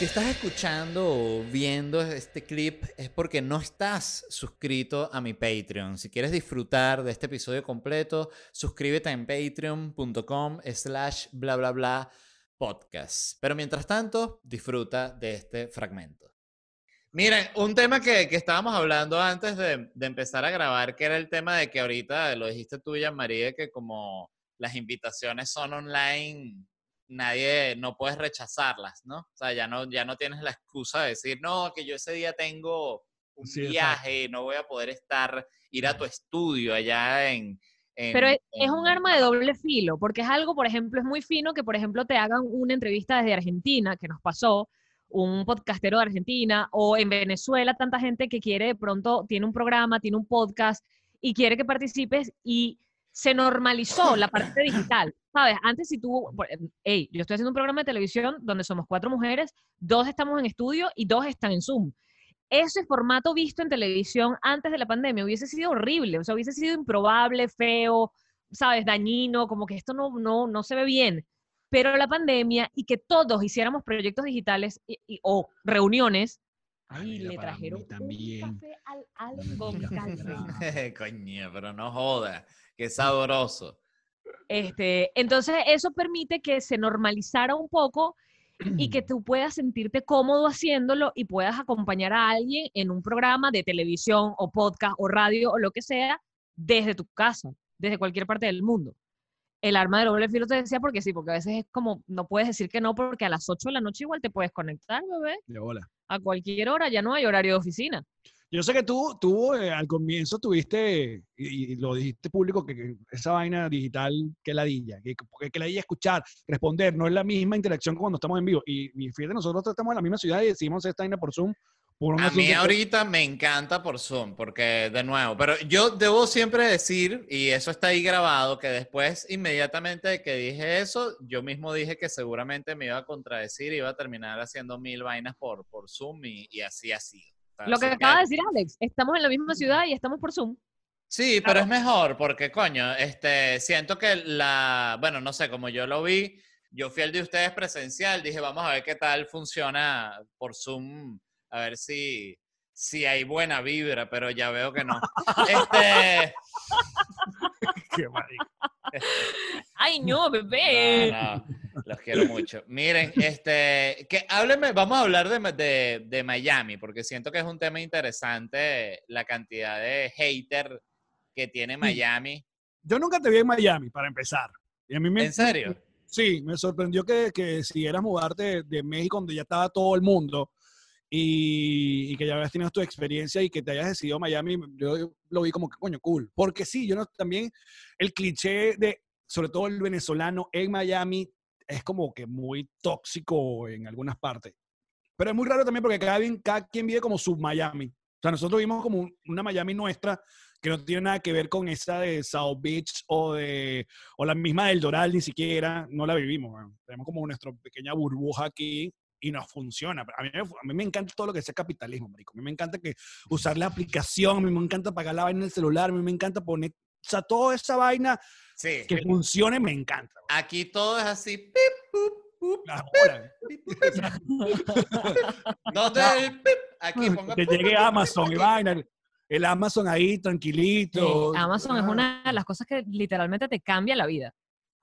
Si estás escuchando o viendo este clip es porque no estás suscrito a mi Patreon. Si quieres disfrutar de este episodio completo, suscríbete en patreon.com slash bla bla bla podcast. Pero mientras tanto, disfruta de este fragmento. Miren, un tema que, estábamos hablando antes de, de, empezar a grabar, que era el tema de que ahorita, lo dijiste tú, ya María, que como las invitaciones son online nadie, no puedes rechazarlas, ¿no? O sea, ya no, ya no tienes la excusa de decir, no, que yo ese día tengo un viaje, no voy a poder estar, ir a tu estudio allá en... Pero es, un arma de doble filo, porque es algo, por ejemplo, es muy fino que, por ejemplo, te hagan una entrevista desde Argentina, que nos pasó, un podcastero de Argentina, o en Venezuela, tanta gente que quiere, de pronto, tiene un programa, tiene un podcast y quiere que participes y se normalizó la parte digital. ¿Sabes? Antes si tú, hey, yo estoy haciendo un programa de televisión donde somos cuatro mujeres, dos estamos en estudio y dos están en Zoom. Ese formato visto en televisión antes de la pandemia hubiese sido horrible, o sea, hubiese sido improbable, feo, ¿sabes? Dañino, como que esto no, no, no se ve bien. Pero la pandemia y que todos hiciéramos proyectos digitales o reuniones, Ay, le trajeron también. un café al algo, Coño, pero no joda. Qué sabroso. Este, entonces, eso permite que se normalizara un poco y que tú puedas sentirte cómodo haciéndolo y puedas acompañar a alguien en un programa de televisión o podcast o radio o lo que sea desde tu casa, desde cualquier parte del mundo. El arma de doble filo te decía porque sí, porque a veces es como, no puedes decir que no porque a las 8 de la noche igual te puedes conectar, bebé. De hola. A cualquier hora, ya no hay horario de oficina. Yo sé que tú, tú eh, al comienzo tuviste, y, lo dijiste público, que, esa vaina digital, que ladilla, que, que, que ladilla escuchar, responder, no es la misma interacción cuando estamos en vivo. Y, y fíjate, nosotros estamos en la misma ciudad y decimos esta vaina por Zoom. a mí ahorita me encanta por Zoom, porque de nuevo, pero yo debo siempre decir, y eso está ahí grabado, que después, inmediatamente de que dije eso, yo mismo dije que seguramente me iba a contradecir y iba a terminar haciendo mil vainas por, por Zoom y, y así ha sido. Lo que acaba de decir Alex, estamos en la misma ciudad y estamos por Zoom. Sí, pero es mejor porque, coño, este, siento que la, bueno, no sé, como yo lo vi, yo fui el de ustedes presencial, dije, vamos a ver qué tal funciona por Zoom, a ver si, si hay buena vibra, pero ya veo que no. este... Qué marico. Ay, no, bebé. Los quiero mucho. Miren, este, que hábleme, vamos a hablar de, de, Miami, porque siento que es un tema interesante la cantidad de hater que tiene Miami. Yo nunca te vi en Miami, para empezar. Y a mí me, ¿En serio? Sí, me sorprendió que, que siguieras mudarte de, México, donde ya estaba todo el mundo, y, y, que ya habías tenido tu experiencia y que te hayas decidido Miami, yo lo vi como que, coño, cool. Porque sí, yo no, también el cliché de, sobre todo el venezolano en Miami, es como que muy tóxico en algunas partes. Pero es muy raro también porque cada, cada quien vive como su Miami. O sea, nosotros vivimos como una Miami nuestra que no tiene nada que ver con esa de South Beach o de o la misma del Doral ni siquiera, no la vivimos. Tenemos como nuestra pequeña burbuja aquí y nos funciona. A mí, a mí me encanta todo lo que sea capitalismo, marico. A mí me encanta que usar la aplicación, a mí me encanta pagar la vaina en el celular, a mí me encanta poner, o sea, toda esa vaina que funcione me encanta. Aquí todo es así. Pip, no te Aquí ponga. Que llegue Amazon y vaina. El Amazon ahí tranquilito. Amazon es una de las cosas que literalmente te cambia la vida.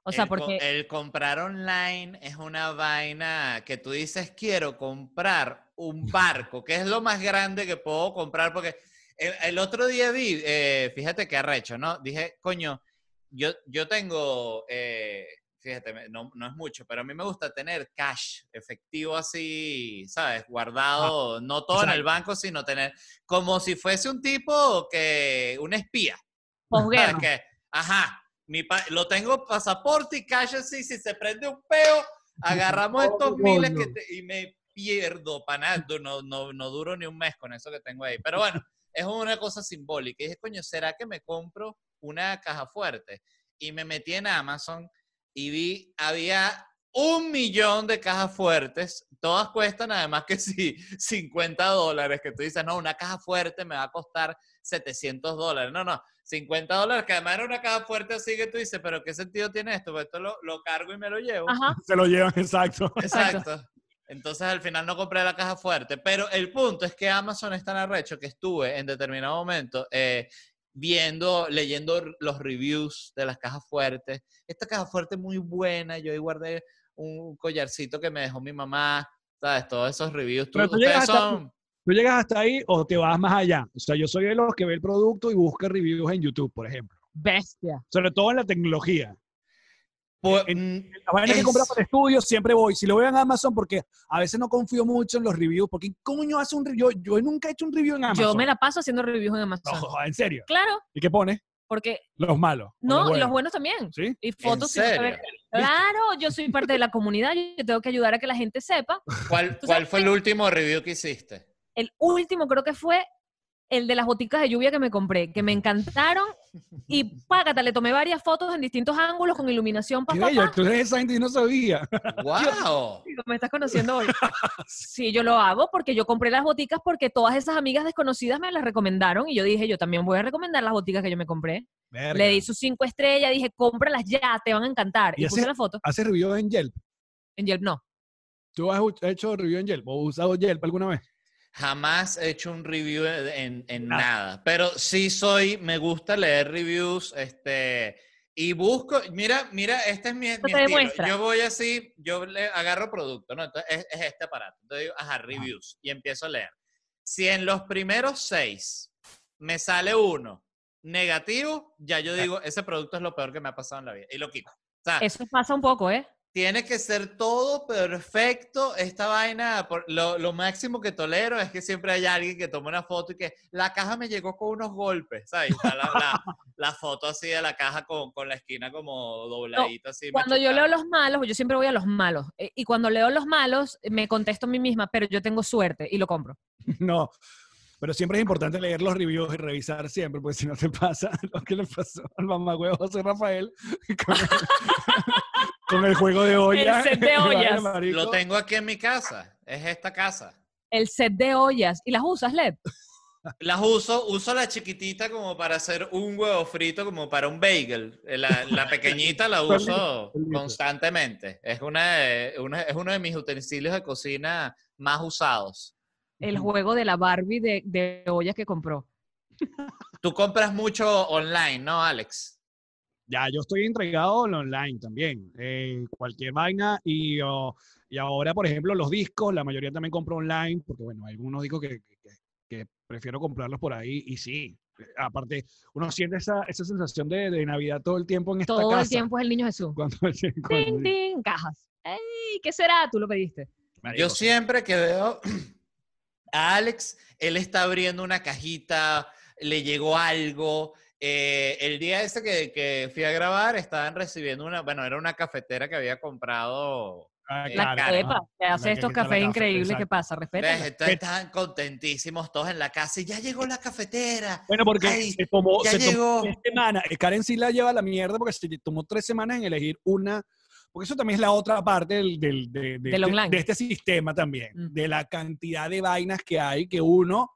O sea, porque... El comprar online es una vaina que tú dices, quiero comprar un barco, que es lo más grande que puedo comprar, porque el, otro día vi, eh, fíjate qué arrecho, ¿no? Dije, coño, yo, yo tengo, eh, fíjate, no, no, es mucho, pero a mí me gusta tener cash efectivo así, ¿sabes? Guardado, no todo en el banco, sino tener como si fuese un tipo que, un espía. Posguerra. Que, ajá, Mi pa- lo tengo pasaporte y así, si se prende un peo, agarramos estos miles que te- y me pierdo para nada. No, no, no duro ni un mes con eso que tengo ahí. Pero bueno, es una cosa simbólica. Y dije, coño, ¿será que me compro una caja fuerte? Y me metí en Amazon y vi, había un millón de cajas fuertes. Todas cuestan además que sí, 50 dólares, que tú dices, no, una caja fuerte me va a costar 700 dólares. No, no, 50 dólares, que además era una caja fuerte así que tú dices, pero ¿qué sentido tiene esto? Pues esto lo, lo cargo y me lo llevo. Ajá. Se lo llevan, exacto. Exacto. Entonces al final no compré la caja fuerte. Pero el punto es que Amazon es tan arrecho que estuve en determinado momento eh, viendo, leyendo los reviews de las cajas fuertes. Esta caja fuerte es muy buena. Yo ahí guardé un collarcito que me dejó mi mamá. ¿Sabes? Todos esos reviews. Tú- Pero tú ustedes son... ¿Tú llegas hasta ahí o te vas más allá? O sea, yo soy de los que ve el producto y busca reviews en YouTube, por ejemplo. Bestia. Sobre todo en la tecnología. Pues, En- mm, Las vainas que compro para el estudio siempre voy. Si lo veo en Amazon, porque a veces no confío mucho en los reviews. Porque coño hace un review? Yo, yo nunca he hecho un review en Amazon. Yo me la paso haciendo reviews en Amazon. No, en serio. Claro, ¿Y qué pone? porque Los malos. no, y buenos. los buenos también. ¿Sí? Y fotos. no serio? Claro, yo soy parte de la comunidad, yo tengo que ayudar a que la gente sepa. ¿cuál, ¿Tú ¿Cuál fue el último review que hiciste? El último creo que fue el de las boticas de lluvia que me compré, que me encantaron. Y págata, le tomé varias fotos en distintos ángulos con iluminación. Pa, Qué pa, bello. pa. Tú eres esa gente y no sabía. ¡Wow! Me estás conociendo hoy. Sí, yo lo hago porque yo compré las boticas porque todas esas amigas desconocidas me las recomendaron y yo dije, yo también voy a recomendar las boticas que yo me compré. Verga. Le di sus cinco estrellas, dije, cómpralas ya, te van a encantar. ¿Y puse la foto. ¿Haces review en Yelp? En Yelp no. ¿Tú has hecho review en Yelp o usado Yelp alguna vez? Jamás he hecho un review en, en Nada. nada, pero sí soy, me gusta leer reviews, este, y busco, mira, mira, este es mi, mi te estilo. Yo voy así, yo le agarro producto, ¿no? Entonces es, es este aparato. Entonces digo, ajá, reviews, y empiezo a leer. Si en los primeros seis me sale uno negativo, ya yo digo, ese producto es lo peor que me ha pasado en la vida, y lo quito. O sea, Eso pasa un poco, ¿eh? Tiene que ser todo perfecto. Esta vaina, por- lo, lo máximo que tolero es que siempre hay alguien que toma una foto y que la caja me llegó con unos golpes, ¿sabes? La, la- la foto así de la caja con, con la esquina como dobladita así. Cuando yo leo los malos, yo siempre voy a los malos. eh, Y cuando leo los malos, me contesto a mí misma, pero yo tengo suerte y lo compro. No. Pero siempre es importante leer los reviews y revisar siempre, porque si no te pasa lo que le pasó al mamagüevo José Rafael con el, con el juego de olla. set de ollas. marico. Lo tengo aquí en mi casa, es esta casa. El set de ollas. ¿Y las usas, Led? Las uso, uso la chiquitita como para hacer un huevo frito, como para un bagel. Eh, La, la pequeñita la uso constantemente. Es, una, de- una- es uno de mis utensilios de cocina más usados. El juego de la Barbie de, de ollas que compró. Tú compras mucho online, ¿no, Alex? Ya, yo estoy entregado en online también. eh, cualquier vaina. Y, oh, y ahora, por ejemplo, los discos, la mayoría también compro online, porque bueno, hay algunos discos que, que- que prefiero comprarlos por ahí. Y sí, eh, aparte, uno siente esa, esa sensación de, de Navidad todo el tiempo en esta Todo casa. el tiempo es el niño Jesús. Cuando, Ting, cuando- ting, cajas. ¡Ey! ¿Qué será? Tú lo pediste. Marico, Yo siempre que veo a Alex, él está abriendo una cajita, le llegó algo. Eh, el día ese que, que fui a grabar, estaban recibiendo una, bueno, era una cafetera que había comprado. ah, la La ajá. que hace La estos que cafés café, increíbles. ¿Qué exacto. pasa? Respeta. Estaban contentísimos todos en la casa y ya llegó la cafetera. Bueno, porque Ay, se tomó, ya se tomó llegó. tres semanas. Eh, Karen sí la lleva a la mierda porque se tomó tres semanas en elegir una. Porque eso también es la otra parte del, del- de, de Del este, online. de este sistema también. Mm. De la cantidad de vainas que hay que uno.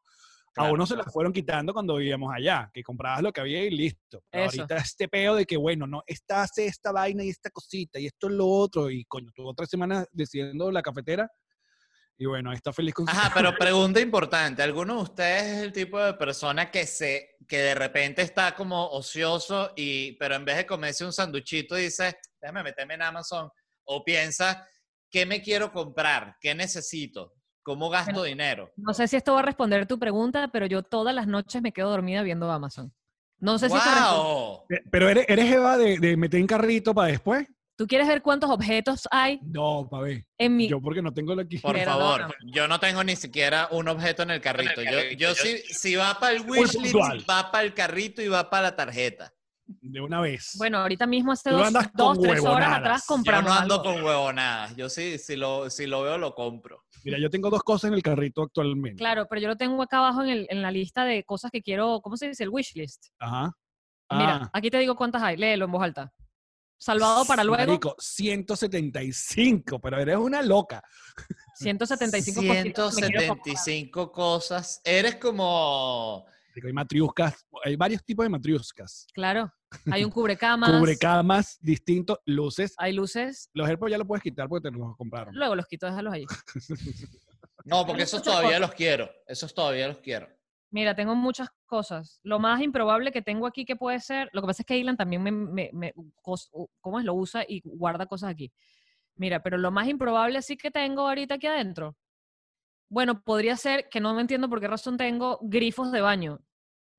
A Claro, uno se las fueron quitando cuando vivíamos allá, que comprabas lo que había y listo. Ahorita este peo de que, bueno, no, esta hace esta vaina y esta cosita y esto es lo otro. Y coño, tuvo tres semanas decidiendo la cafetera. Y bueno, está feliz con su Ajá, pero pregunta importante. ¿Alguno de ustedes es el tipo de persona que se que de repente está como ocioso y pero en vez de comerse un sanduchito dice, déjame meterme en Amazon o piensa, ¿qué me quiero comprar? ¿Qué necesito? ¿Cómo gasto Bueno, dinero? No sé si esto va a responder tu pregunta, pero yo todas las noches me quedo dormida viendo Amazon. No sé si esto responde- ¡Wow! Pero eres, eres Eva de, de meter en carrito para después. ¿Tú quieres ver cuántos objetos hay No, para ver. en mi... Yo porque no tengo la aquí. Por favor, yo no tengo ni siquiera un objeto en el carrito. Yo, yo si, si va para el wishlist, va para el carrito y va para la tarjeta. De una vez. Bueno, ahorita mismo hace dos, tres horas atrás Yo compramos no ando algo. con huevonadas. Yo sí, si lo, si lo veo, lo compro. Mira, yo tengo dos cosas en el carrito actualmente. Claro, pero yo lo tengo acá abajo en, el- en la lista de cosas que quiero, ¿cómo se dice? El wish list. Ajá. Mira, Ah, aquí te digo cuántas hay, léelo en voz alta. Salvado para luego, Marico, 175, pero eres una loca. 175 cositas que me quiero comprar. 175 cosas. Eres como... Hay matriuscas, hay varios tipos de matriuscas. Claro, hay un cubrecamas, Cubrecamas distintos, luces. hay luces, Los AirPods ya los puedes quitar porque te los compraron. luego los quito, déjalos ahí. No, porque esos todavía cosas. los quiero. Esos todavía los quiero. Mira, tengo muchas cosas. Lo más improbable que tengo aquí que puede ser, lo que pasa es que Ilan también me, me, me- cos- ¿cómo es? Lo usa y guarda cosas aquí. Mira, pero lo más improbable sí que tengo ahorita aquí adentro. Bueno, podría ser que no me entiendo por qué razón tengo grifos de baño.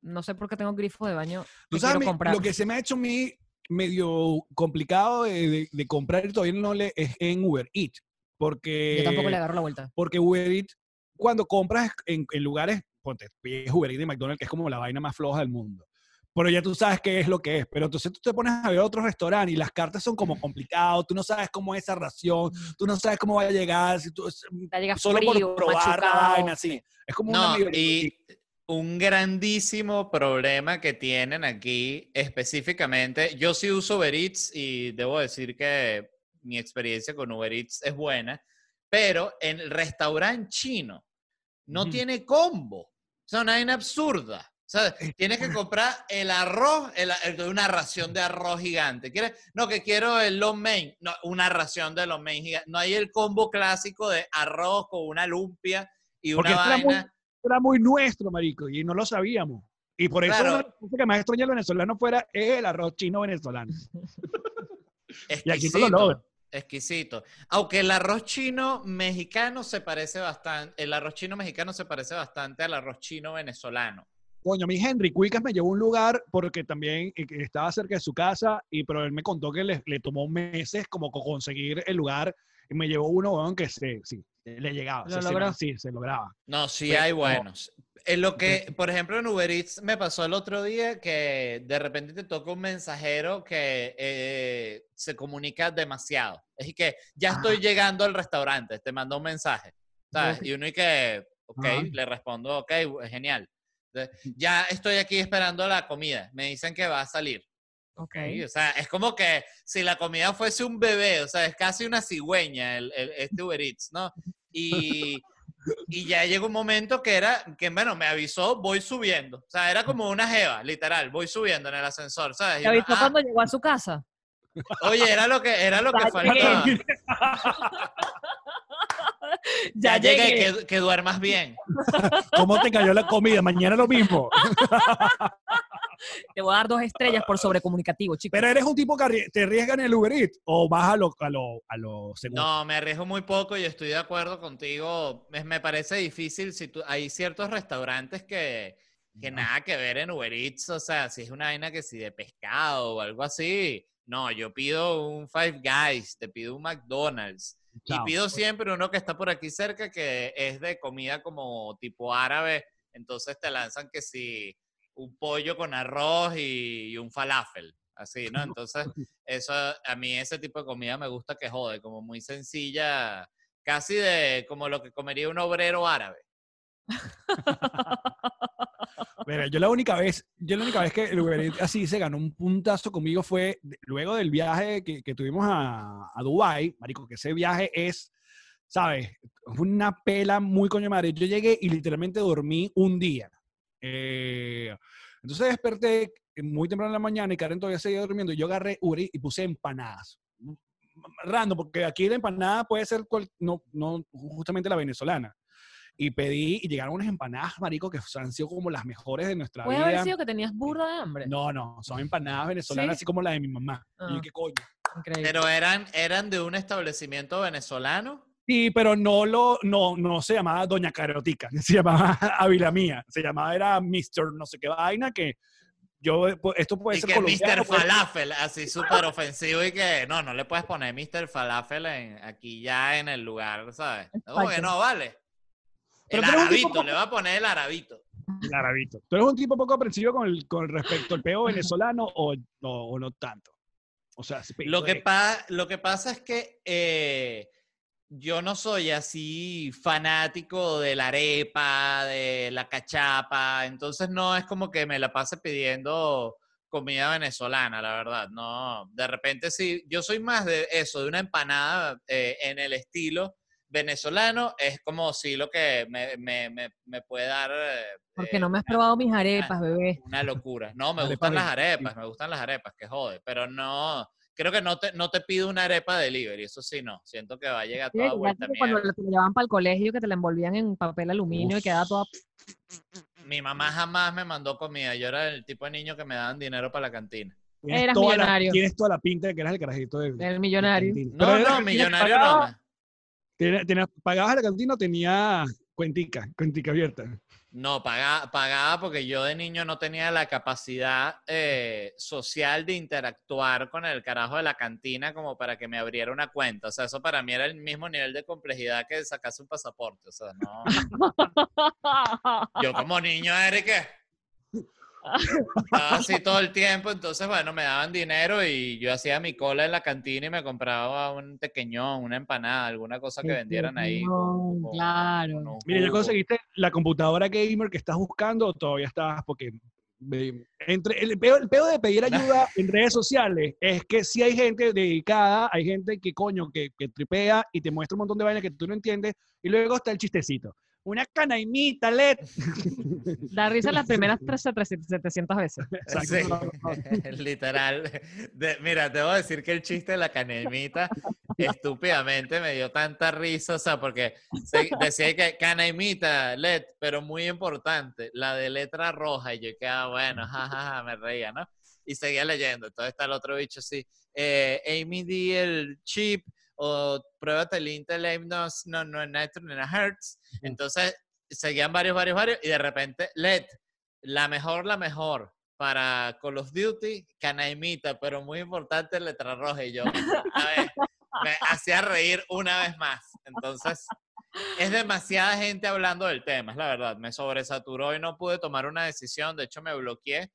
No sé por qué tengo grifos de baño Tú que sabes, quiero mi- comprar. lo que se me ha hecho a mí medio complicado de, de- de comprar y todavía no le es en Uber Eats. Porque, Yo tampoco le agarro la vuelta. porque Uber Eats, cuando compras en, en lugares, ponte, pides Uber Eats de McDonald's, que es como la vaina más floja del mundo. Pero ya tú sabes qué es lo que es. Pero entonces tú te pones a ver otros restaurantes y las cartas son como complicados. Tú no sabes cómo es esa ración. Tú no sabes cómo va a llegar. Si tú, llega solo frío, por probar la vaina, sí. Es como una No, medio- y un grandísimo problema que tienen aquí específicamente, yo sí uso Uber Eats y debo decir que mi experiencia con Uber Eats es buena, pero en el restaurante chino no Ujú. tiene combo. O sea, una vaina absurda. O sea, tienes que comprar el arroz, el- el- una ración de arroz gigante. ¿Quieres? No, que quiero el lo mein. No, una ración de lo mein gigante. No hay el combo clásico de arroz con una lumpia y Porque una esto era muy- vaina. era muy nuestro, marico, y no lo sabíamos. Y por eso Claro. una cosas que más extraña el venezolano fuera es el arroz chino venezolano. Y aquí no lo logra. Exquisito. Aunque el arroz chino mexicano se parece bastante, el arroz chino mexicano se parece bastante al arroz chino venezolano. Coño, mi Henry Cuicas me llevó a un lugar porque también eh, estaba cerca de su casa, y pero él me contó que le, le tomó meses como co- conseguir el lugar, y me llevó uno, weón, que se, sí, le llegaba. Lo se- se- logró. sí, se lograba. No, sí Pero- hay buenos. En lo que, por ejemplo, en Uber Eats me pasó el otro día que de repente te toca un mensajero que eh, se comunica demasiado. Es que ya estoy llegando al restaurante, te mandó un mensaje. ¿sabes? Y uno y que, ok, Ajá. le respondo, ok, genial. Ya estoy aquí esperando la comida. Me dicen que va a salir. Ok. Sí, O sea, es como que si la comida fuese un bebé, o sea, es casi una cigüeña el, el- este Uber Eats, ¿no? Y, y ya llegó un momento que era, que bueno, me avisó, voy subiendo. O sea, era como una jeva, literal, voy subiendo en el ascensor, ¿sabes? ¿Te avisó "Ah, cuando llegó a su casa? Oye, era lo que, era lo que Ya faltaba. llegué. Ya, Ya llegué, llegué. que, que duermas bien. ¿Cómo te cayó la comida? Mañana lo mismo. Te voy a dar dos estrellas por sobrecomunicativo, chicos. Pero eres un tipo que te arriesga en el Uber Eats o vas a lo, a lo, a lo seguro. No, me arriesgo muy poco y estoy de acuerdo contigo. Me, me parece difícil si tú, hay ciertos restaurantes que, que No. nada que ver en Uber Eats, o sea, si es una vaina que si de pescado o algo así. No, yo pido un Five Guys, te pido un McDonald's y pido siempre uno que está por aquí cerca que es de comida como tipo árabe, entonces te lanzan que si un pollo con arroz y, y un falafel, así, ¿no? Entonces, eso a mí ese tipo de comida me gusta que jode, como muy sencilla, casi de como lo que comería un obrero árabe. Mira, yo la única vez, yo la única vez que el Uber así se ganó un puntazo conmigo fue luego del viaje que, que tuvimos a, a Dubai, marico, que ese viaje es, ¿sabes? Fue una pela muy coño madre. Yo llegué y literalmente dormí un día. Eh, entonces desperté muy temprano en la mañana y Karen todavía seguía durmiendo y yo agarré Uber y puse empanadas. Random, porque aquí la empanada puede ser cual- no, no justamente la venezolana. Y pedí y llegaron unas empanadas, marico, que han sido como las mejores de nuestra Puede vida. haber sido que tenías burda de hambre. No, no, son empanadas venezolanas, ¿Sí? así como la de mi mamá. Y yo, Ah. ¿qué coño? Increíble. Pero eran, eran de un establecimiento venezolano. Sí, pero no lo, no, no se llamaba Doña Carotica, se llamaba Ávila Mía, se llamaba era Mr. no sé qué vaina, que yo, pues, esto puede y ser que colombiano. Mr. puede ser- Falafel, así súper ofensivo y que no, no le puedes poner Mr. Falafel en, aquí ya en el lugar, ¿sabes? No, porque Exacto. no, vale. El Pero tú eres un tipo arabito, como- le va a poner el arabito. Claramente. ¿Tú eres un tipo poco aprensivo con, el, con respecto al peo venezolano o, o, o no tanto? O sea, Lo que, pa- lo que pasa es que eh, yo no soy así fanático de la arepa, de la cachapa, entonces no es como que me la pase pidiendo comida venezolana, la verdad, no. De repente sí, yo soy más de eso, de una empanada eh, en el estilo venezolano, es como si lo que me, me- me- me puede dar... eh, Porque eh, no me has una- probado mis arepas, bebé. una locura. No, me gustan las arepas, me gustan las arepas, que jode, pero no, creo que no te, no te pido una arepa delivery, eso sí, no. Siento que va a llegar Sí, toda vuelta que cuando te llevaban para el colegio, que te la envolvían en papel aluminio y quedaba toda... Mi mamá jamás me mandó comida, yo era el tipo de niño que me daban dinero para la cantina. Tienes Eras toda la- millonario. tienes toda la pinta de que eras el carajito del, del millonario. No, no, millonario no. Tenía- tenía- ¿Pagabas la cantina o tenía cuentica, cuentica abierta? No, pagaba, pagaba porque yo de niño no tenía la capacidad eh, social de interactuar con el carajo de la cantina como para que me abriera una cuenta. O sea, eso para mí era el mismo nivel de complejidad que sacarse un pasaporte. O sea, no. Yo como niño era que estaba así todo el tiempo, entonces bueno, me daban dinero y yo hacía mi cola en la cantina y me compraba un tequeñón, una empanada, alguna cosa que vendieran ahí. con- con- claro. con Mira, ¿ya conseguiste la computadora gamer que estás buscando o todavía estás? Porque entre el peo, el peo de pedir ayuda en redes sociales es que si hay gente dedicada, hay gente que coño, que, que tripea y te muestra un montón de vainas que tú no entiendes y luego está el chistecito. Una canaimita, LED. Da risa las primeras tres- tres- 700 veces. Sí, literal. De- mira, debo decir que el chiste de la canemita estúpidamente me dio tanta risa, o sea, porque se- decía que canemita, LED, pero muy importante, la de letra roja, y yo quedaba, bueno, jajaja, me reía, ¿no? Y seguía leyendo, entonces está el otro bicho así, eh, Amy D, el chip, o pruébate el Intel AIM no, no, no, Nitro ni Hertz, entonces seguían varios, varios, varios, y de repente, LED, la mejor, la mejor para Call of Duty, Canaimita, pero muy importante letra roja. Y yo, a ver, me hacía reír una vez más. Entonces, es demasiada gente hablando del tema, es la verdad. Me sobresaturó y no pude tomar una decisión. De hecho, me bloqueé.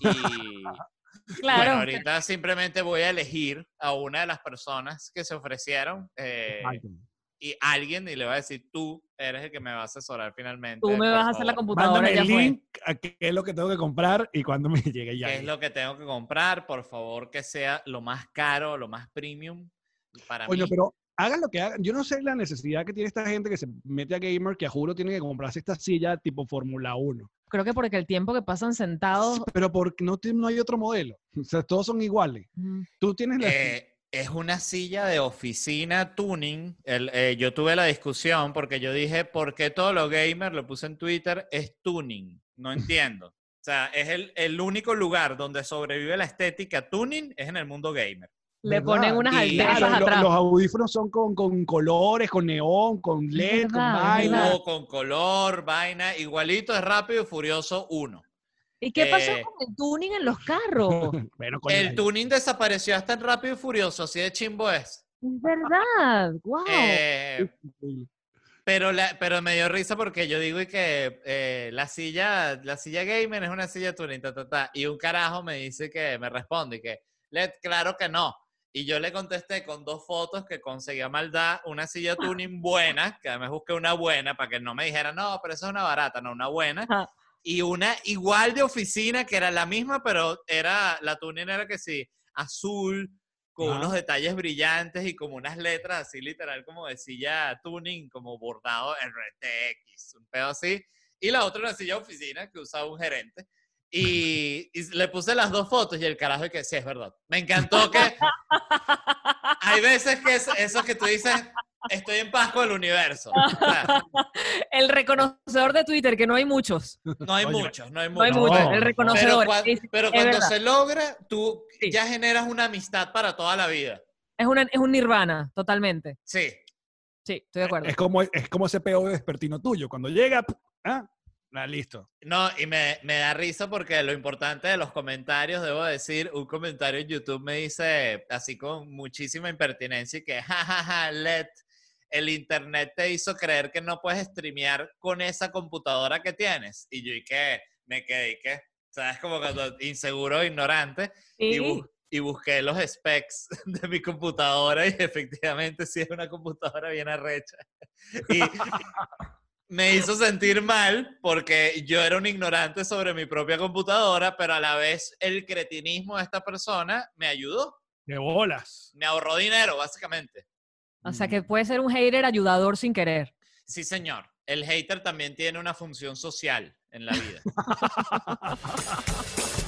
Y Claro. bueno, ahorita simplemente voy a elegir a una de las personas que se ofrecieron. eh, y alguien y le va a decir, tú eres el que me va a asesorar finalmente. Tú me vas a hacer la favor". computadora, Mándame ya el fue. link a qué es lo que tengo que comprar y cuando me llegue ya. ¿Qué es lo que tengo que comprar? Por favor, que sea lo más caro, lo más premium para Coño, mí. pero hagan lo que hagan. Yo no sé la necesidad que tiene esta gente que se mete a gamer que a juro tiene que comprarse esta silla tipo Fórmula 1. Creo que porque el tiempo que pasan sentados... Pero porque no, tiene- no hay otro modelo. O sea, todos son iguales. mm, Tú tienes la... Eh, es una silla de oficina tuning. El- eh, yo tuve la discusión porque yo dije, ¿por qué todo lo gamer, lo puse en Twitter, es tuning? No entiendo. O sea, es el, el único lugar donde sobrevive la estética tuning, es en el mundo gamer. Le ¿verdad? ponen unas Y- alteras Claro, atrás. los audífonos son con, con colores, con neón, con LED, con vaina. Tubo con color, vaina, igualito es Rápido y Furioso 1. ¿Y qué pasó eh, con el tuning en los carros? Bueno, El tuning desapareció hasta en Rápido y Furioso, así de chimbo es. Es verdad. Wow. Eh, pero, la- pero me dio risa porque yo digo y que eh, la silla la silla gamer es una silla tuning, ta, ta, ta, y un carajo me dice que me responde y que, Led, claro que no. Y yo le contesté con dos fotos que conseguía maldad, una silla tuning buena, que además busqué una buena para que no me dijera, no, pero esa es una barata, no, una buena. Ajá. Y una igual de oficina, que era la misma, pero era, la tuning era que sí, azul, con Ajá. unos detalles brillantes y como unas letras así literal como de silla tuning, como bordado RTX, un pedo así. Y la otra una silla oficina que usaba un gerente. Y, y le puse las dos fotos y el carajo que sí, es verdad. Me encantó que hay veces que es- eso que tú dices, estoy en paz con el universo. El reconocedor de Twitter, que no hay muchos. no hay Oye, muchos, no hay No hay muchos. muchos. El no. reconocedor. Pero, cua- es, pero cuando se logra, tú Sí. ya generas una amistad para toda la vida. es, una, es un nirvana, totalmente. Sí. Sí, estoy de acuerdo. es, como, es como ese peo despertino tuyo. Cuando llega, ah, ah, listo. No, y me, me da risa porque lo importante de los comentarios, debo decir, un comentario en YouTube me dice, así con muchísima impertinencia, y que jajaja, let, el internet te hizo creer que no puedes streamear con esa computadora que tienes. Y yo, ¿y qué? Me quedé, ¿y qué? ¿Sabes? Como cuando inseguro, ignorante. Y, Sí. bu- y busqué los specs de mi computadora y efectivamente sí es una computadora bien arrecha. Y me hizo sentir mal porque yo era un ignorante sobre mi propia computadora, pero a la vez el cretinismo de esta persona me ayudó. De bolas. Me ahorró dinero, básicamente. O sea, que puede ser un hater ayudador sin querer. Sí, señor. El hater también tiene una función social en la vida.